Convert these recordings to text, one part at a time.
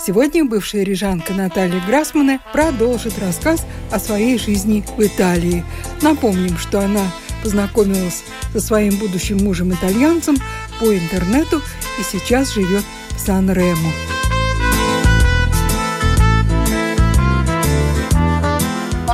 Сегодня бывшая рижанка Наталья Грасмана продолжит рассказ о своей жизни в Италии. Напомним, что она познакомилась со своим будущим мужем-итальянцем по интернету и сейчас живет в Сан-Ремо.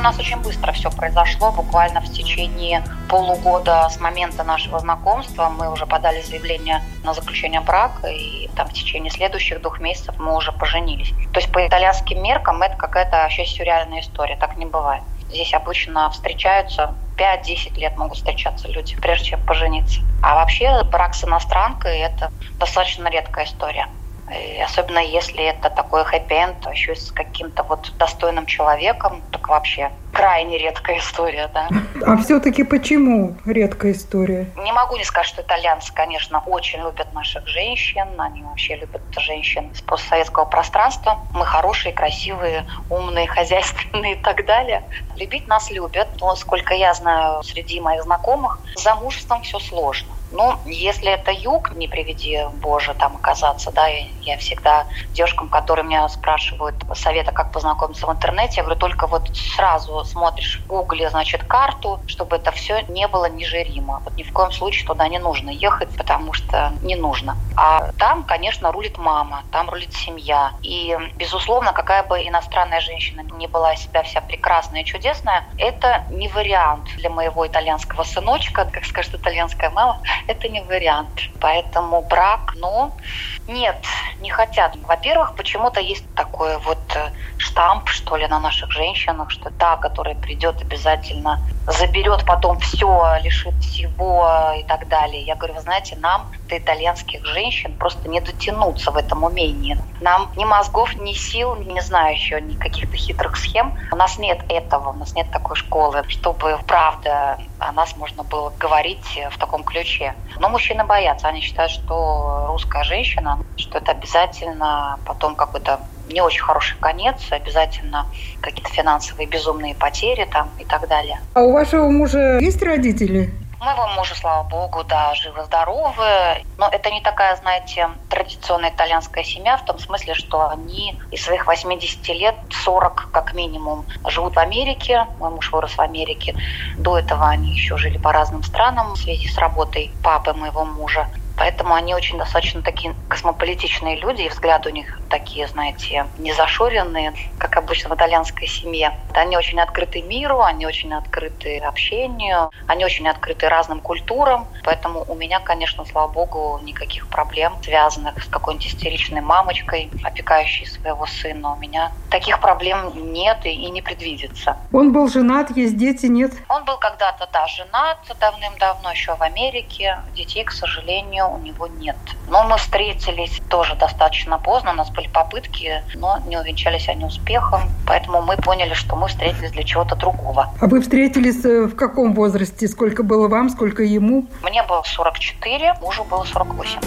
Нас очень быстро все произошло, буквально в течение полугода с момента нашего знакомства мы уже подали заявление на заключение брака, и там в течение следующих двух месяцев мы уже поженились. То есть по итальянским меркам это какая-то вообще сюрреальная история, так не бывает. Здесь обычно встречаются 5-10 лет могут встречаться люди, прежде чем пожениться. А вообще брак с иностранкой – это достаточно редкая история. И особенно если это такой хэппи-энд, еще с каким-то вот достойным человеком, так вообще крайне редкая история, да. А все-таки почему редкая история? Не могу не сказать, что итальянцы, конечно, очень любят наших женщин, они вообще любят женщин из постсоветского пространства. Мы хорошие, красивые, умные, хозяйственные и так далее. Любить нас любят, но, сколько я знаю среди моих знакомых, замужеством все сложно. Ну, если это юг, не приведи Боже там оказаться, да, я всегда девушкам, которые меня спрашивают совета, как познакомиться в интернете, я говорю, только вот сразу смотришь в гугле, значит, карту, чтобы это все не было ниже Рима. Вот ни в коем случае туда не нужно ехать, потому что не нужно. А там, конечно, рулит мама, там рулит семья. И, безусловно, какая бы иностранная женщина не была себя вся прекрасная и чудесная, это не вариант для моего итальянского сыночка, как скажет итальянская мама, это не вариант. Поэтому брак, ну, нет, не хотят. Во-первых, почему-то есть такой вот э, штамп, что ли, на наших женщинах, что та, которая придет, обязательно заберет потом все, лишит всего и так далее. Я говорю, вы знаете, нам до итальянских женщин просто не дотянуться в этом умении. Нам ни мозгов, ни сил, не знаю еще, ни каких-то хитрых схем. У нас нет этого, у нас нет такой школы, чтобы правда о нас можно было говорить в таком ключе. Но мужчины боятся, они считают, что русская женщина, что это обязательно потом какой-то не очень хороший конец, обязательно какие-то финансовые безумные потери там и так далее. А у вашего мужа есть родители? моего мужа, слава богу, да, живы-здоровы. Но это не такая, знаете, традиционная итальянская семья в том смысле, что они из своих 80 лет 40 как минимум живут в Америке. Мой муж вырос в Америке. До этого они еще жили по разным странам в связи с работой папы моего мужа. Поэтому они очень достаточно такие космополитичные люди, и взгляды у них такие, знаете, не зашоренные, как обычно в итальянской семье. Они очень открыты миру, они очень открыты общению, они очень открыты разным культурам. Поэтому у меня, конечно, слава богу, никаких проблем, связанных с какой-нибудь истеричной мамочкой, опекающей своего сына. У меня таких проблем нет и, и не предвидится. Он был женат, есть дети, нет? Он был когда-то, да, женат давным-давно еще в Америке. Детей, к сожалению, у него нет. Но мы встретились тоже достаточно поздно, у нас были попытки, но не увенчались они успехом, поэтому мы поняли, что мы встретились для чего-то другого. А вы встретились э, в каком возрасте? Сколько было вам, сколько ему? Мне было 44, мужу было 48.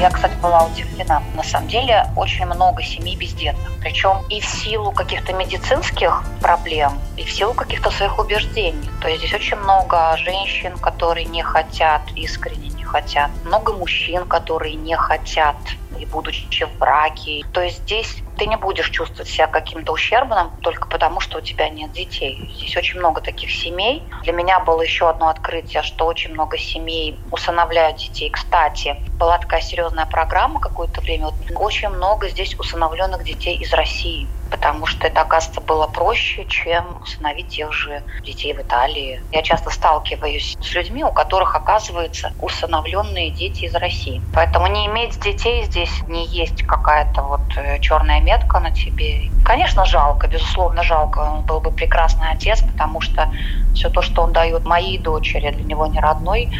Я, кстати, была удивлена. На самом деле очень много семей бездетных. Причем и в силу каких-то медицинских проблем, и в силу каких-то своих убеждений. То есть здесь очень много женщин, которые не хотят, искренне не хотят. Много мужчин, которые не хотят и будучи в браке. То есть здесь ты не будешь чувствовать себя каким-то ущербным только потому, что у тебя нет детей. Здесь очень много таких семей. Для меня было еще одно открытие, что очень много семей усыновляют детей. Кстати, была такая серьезная программа какое-то время. Вот очень много здесь усыновленных детей из России. потому что это, оказывается, было проще, чем усыновить тех же детей в Италии. Я часто сталкиваюсь с людьми, у которых, оказывается, усыновленные дети из России. Поэтому не иметь детей здесь не есть какая-то вот э, черная метка на тебе. Конечно, жалко, безусловно, жалко. Он был бы прекрасный отец, потому что все то, что он дает моей дочери, для него не родной.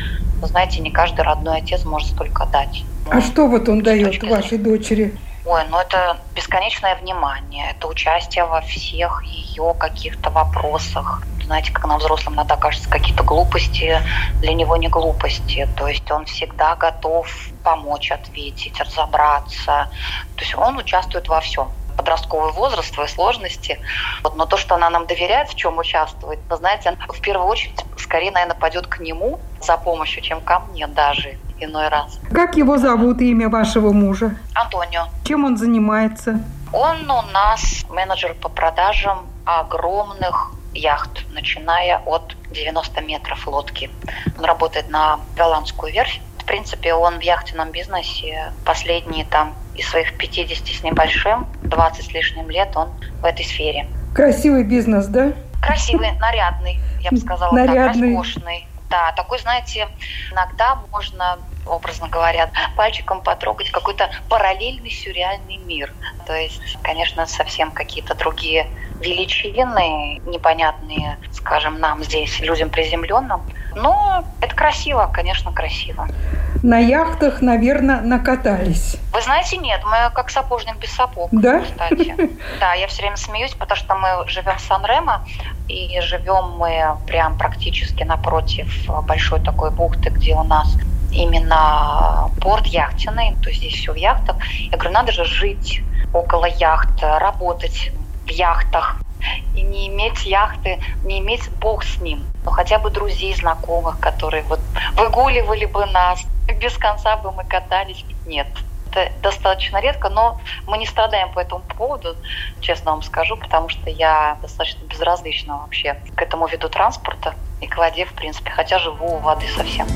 Вы знаете, не каждый родной отец может столько дать. А ну, что вот он дает вашей дочери? Ой, ну это бесконечное внимание, это участие во всех ее каких-то вопросах. Знаете, как нам взрослым иногда кажется, какие-то глупости для него не глупости. То есть он всегда готов помочь, ответить, разобраться. То есть он участвует во всем подростковый возраст, свои сложности. Вот, но то, что она нам доверяет, в чем участвует, вы знаете, она в первую очередь скорее, наверное, пойдет к нему за помощью, чем ко мне даже иной раз. Как его зовут, имя вашего мужа? Антонио. Чем он занимается? Он у нас менеджер по продажам огромных яхт, начиная от 90 метров лодки. Он работает на голландскую верфь. В принципе, он в яхтенном бизнесе последние там из своих 50 с небольшим, 20 с лишним лет он в этой сфере. Красивый бизнес, да? Красивый, нарядный, я бы сказала, нарядный. так, роскошный. Да, такой, знаете, иногда можно образно говоря, пальчиком потрогать какой-то параллельный сюрреальный мир. То есть, конечно, совсем какие-то другие величины, непонятные, скажем, нам здесь, людям приземленным. Но это красиво, конечно, красиво. На яхтах, наверное, накатались. Вы знаете, нет, мы как сапожник без сапог, да? кстати. Да, я все время смеюсь, потому что мы живем в Сан-Ремо, и живем мы прям практически напротив большой такой бухты, где у нас именно порт яхтенный, то есть здесь все в яхтах. Я говорю, надо же жить около яхт, работать в яхтах и не иметь яхты, не иметь бог с ним, но хотя бы друзей, знакомых, которые вот выгуливали бы нас, без конца бы мы катались. Нет, это достаточно редко, но мы не страдаем по этому поводу, честно вам скажу, потому что я достаточно безразлична вообще к этому виду транспорта и к воде, в принципе, хотя живу у воды совсем.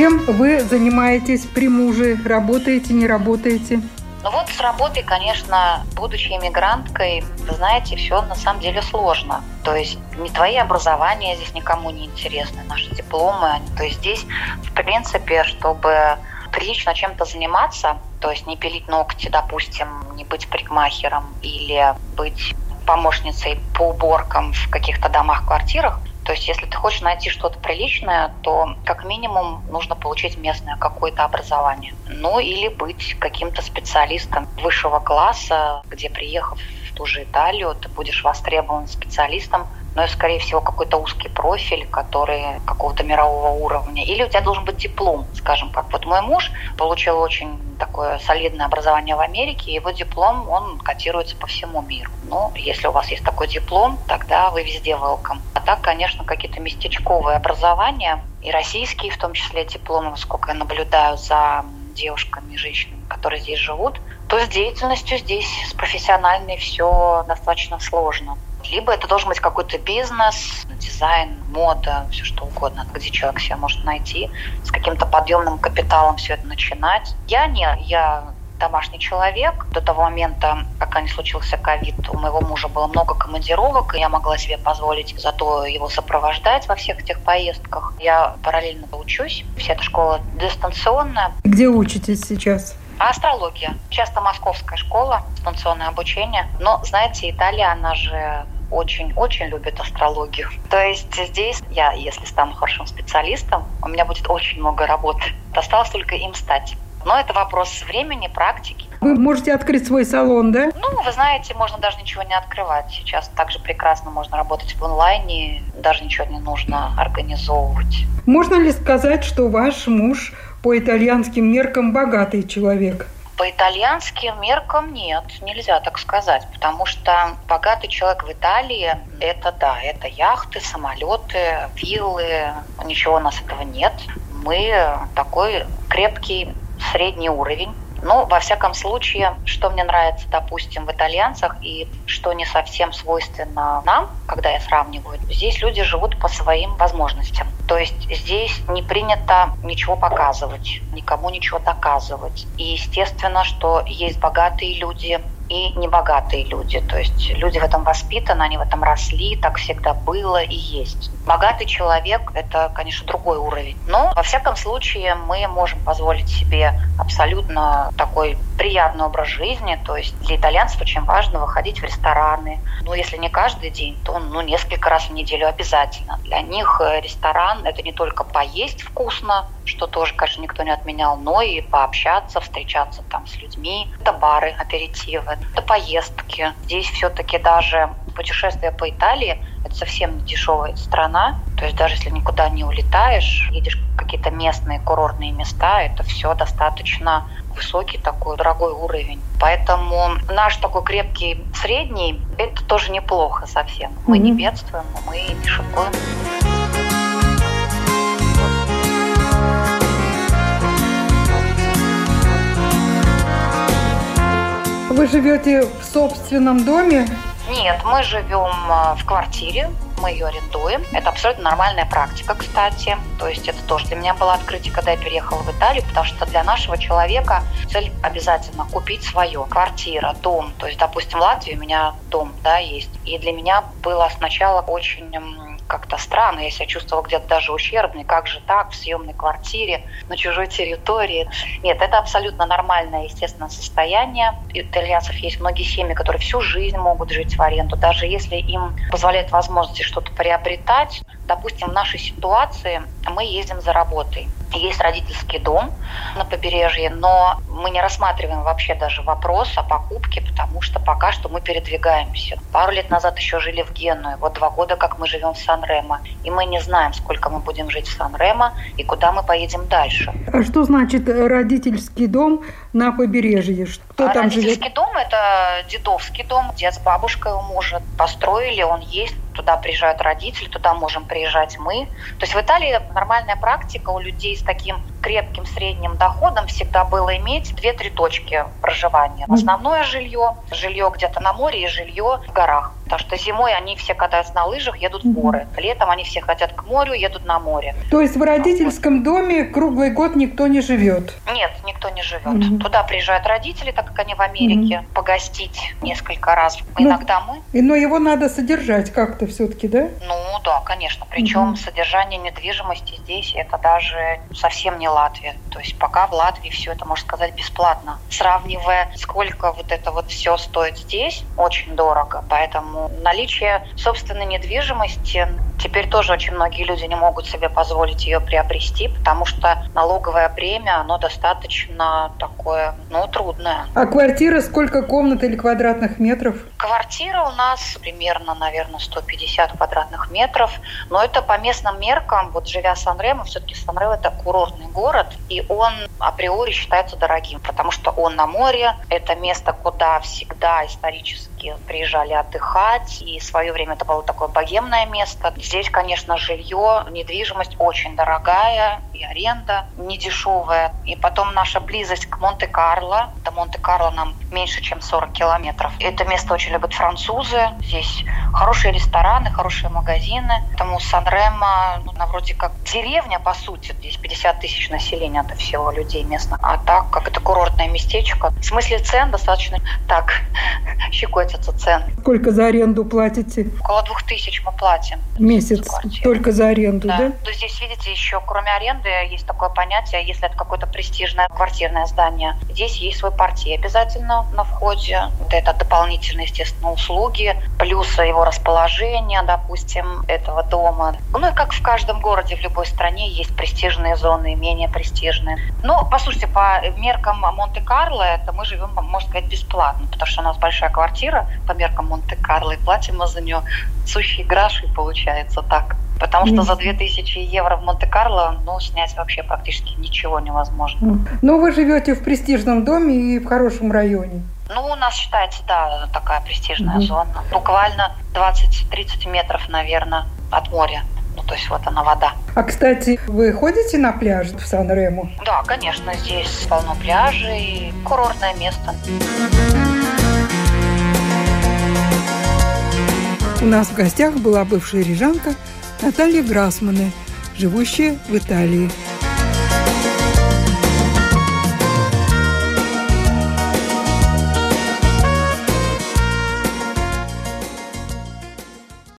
Чем вы занимаетесь при муже? Работаете, не работаете? Ну вот с работой, конечно, будучи иммигранткой, вы знаете, все на самом деле сложно. То есть не твои образования здесь никому не интересны, наши дипломы. То есть здесь, в принципе, чтобы прилично чем-то заниматься, то есть не пилить ногти, допустим, не быть парикмахером или быть помощницей по уборкам в каких-то домах, квартирах, то есть, если ты хочешь найти что-то приличное, то как минимум нужно получить местное какое-то образование. Ну или быть каким-то специалистом высшего класса, где приехав в ту же Италию, ты будешь востребован специалистом но, скорее всего, какой-то узкий профиль, который какого-то мирового уровня. Или у тебя должен быть диплом, скажем, как вот мой муж получил очень такое солидное образование в Америке, его диплом, он котируется по всему миру. Ну, если у вас есть такой диплом, тогда вы везде welcome. А так, конечно, какие-то местечковые образования, и российские в том числе дипломы, сколько я наблюдаю за девушками женщинами, которые здесь живут, то с деятельностью здесь, с профессиональной все достаточно сложно. Либо это должен быть какой-то бизнес, дизайн, мода, все что угодно, где человек себя может найти, с каким-то подъемным капиталом все это начинать. Я не, я домашний человек. До того момента, пока не случился ковид, у моего мужа было много командировок, и я могла себе позволить зато его сопровождать во всех этих поездках. Я параллельно учусь. Вся эта школа дистанционная. Где учитесь сейчас? астрология. Часто московская школа, дистанционное обучение. Но, знаете, Италия, она же очень-очень любит астрологию. То есть здесь я, если стану хорошим специалистом, у меня будет очень много работы. Осталось только им стать. Но это вопрос времени, практики. Вы можете открыть свой салон, да? Ну, вы знаете, можно даже ничего не открывать. Сейчас также прекрасно можно работать в онлайне, даже ничего не нужно организовывать. Можно ли сказать, что ваш муж по итальянским меркам богатый человек? По итальянским меркам нет, нельзя так сказать, потому что богатый человек в Италии – это да, это яхты, самолеты, виллы, ничего у нас этого нет. Мы такой крепкий средний уровень Ну, во всяком случае, что мне нравится, допустим, в итальянцах и что не совсем свойственно нам, когда я сравниваю, здесь люди живут по своим возможностям. То есть здесь не принято ничего показывать, никому ничего доказывать. И естественно, что есть богатые люди, и небогатые люди. То есть люди в этом воспитаны, они в этом росли, так всегда было и есть. Богатый человек – это, конечно, другой уровень. Но, во всяком случае, мы можем позволить себе абсолютно такой приятный образ жизни. То есть для итальянцев очень важно выходить в рестораны. Ну, если не каждый день, то ну, несколько раз в неделю обязательно. Для них э, ресторан – это не только поесть вкусно, что тоже, конечно, никто не отменял, но и пообщаться, встречаться там с людьми. Это бары, аперитивы, это поездки. Здесь все-таки даже путешествие по Италии – это совсем не дешевая страна. То есть даже если никуда не улетаешь, едешь в какие-то местные курортные места, это все достаточно высокий такой дорогой уровень. Поэтому наш такой крепкий средний – это тоже неплохо совсем. Мы не бедствуем, мы не шикуем. Вы живете в собственном доме? Нет, мы живем а, в квартире, мы ее арендуем. Это абсолютно нормальная практика, кстати. То есть это тоже для меня было открытие, когда я переехала в Италию, потому что для нашего человека цель обязательно купить свое. Квартира, дом. То есть, допустим, в Латвии у меня дом, да, есть. И для меня было сначала очень как-то странно, я себя чувствовала где-то даже ущербной, как же так, в съемной квартире, на чужой территории. Нет, это абсолютно нормальное, естественно, состояние. У итальянцев есть многие семьи, которые всю жизнь могут жить в аренду, даже если им позволяет возможности что-то приобретать. Допустим, в нашей ситуации мы ездим за работой. Есть родительский дом на побережье, но мы не рассматриваем вообще даже вопрос о покупке, потому что пока что мы передвигаемся. Пару лет назад еще жили в Генуе, вот два года как мы живем в Сан-Ремо, и мы не знаем, сколько мы будем жить в Сан-Ремо и куда мы поедем дальше. А что значит родительский дом на побережье? Кто а там родительский живет? дом – это дедовский дом, дед с бабушкой у мужа построили, он есть, туда приезжают родители, туда можем приезжать мы. То есть в Италии нормальная практика у людей с таким крепким средним доходом всегда было иметь две-три точки проживания. Основное жилье, жилье где-то на море и жилье в горах. Потому что зимой они все катаются на лыжах, едут в горы. Летом они все хотят к морю, едут на море. То есть в родительском доме круглый год никто не живет? Нет, никто не живет. Mm-hmm. Туда приезжают родители, так как они в Америке, mm-hmm. погостить несколько раз. Ну, Иногда мы. И, но его надо содержать как-то все-таки, да? Ну да, конечно. Причем mm-hmm. содержание недвижимости здесь это даже совсем не Латвия. То есть пока в Латвии все это, можно сказать, бесплатно. Сравнивая, сколько вот это вот все стоит здесь, очень дорого. Поэтому наличие собственной недвижимости теперь тоже очень многие люди не могут себе позволить ее приобрести, потому что налоговое бремя, оно достаточно такое, ну, трудное. А квартира сколько комнат или квадратных метров? Квартира у нас примерно, наверное, 150 квадратных метров, но это по местным меркам, вот живя в Сан-Ремо, все-таки Сан-Ремо это курортный город, и он априори считается дорогим, потому что он на море, это место, куда всегда исторически приезжали отдыхать, и в свое время это было такое богемное место. Здесь, конечно, жилье, недвижимость очень дорогая, и аренда не дешевая. И потом наша близость к Монте-Карло. До Монте-Карло нам меньше, чем 40 километров. Это место очень любят французы. Здесь хорошие рестораны, хорошие магазины. Поэтому Сан-Ремо, ну, вроде как деревня, по сути. Здесь 50 тысяч населения, это всего людей местных. А так, как это курортное местечко. В смысле цен достаточно так щекотятся цены. Сколько за аренду платите? Около двух тысяч мы платим. Месяц только за аренду, да? да? Здесь, видите, еще кроме аренды есть такое понятие, если это какое-то престижное квартирное здание. Здесь есть свой партий обязательно на входе. Вот это дополнительные, естественно, услуги, плюс его расположение, допустим, этого дома. Ну и как в каждом городе, в любой стране есть престижные зоны и менее престижные. Ну, послушайте, по меркам Монте-Карло, это мы живем, можно сказать, бесплатно, потому что у нас большая квартира по меркам Монте-Карло, и платим мы за нее сущие гроши, получается так. Потому что за 2000 евро в Монте-Карло, ну, снять вообще практически ничего невозможно. Но вы живете в престижном доме и в хорошем районе. Ну, у нас считается, да, такая престижная mm-hmm. зона. Буквально 20-30 метров, наверное, от моря. Ну, то есть вот она вода. А, кстати, вы ходите на пляж в Сан-Рему? Да, конечно, здесь полно пляжей, курортное место. У нас в гостях была бывшая рижанка Наталья Грасманы, живущая в Италии.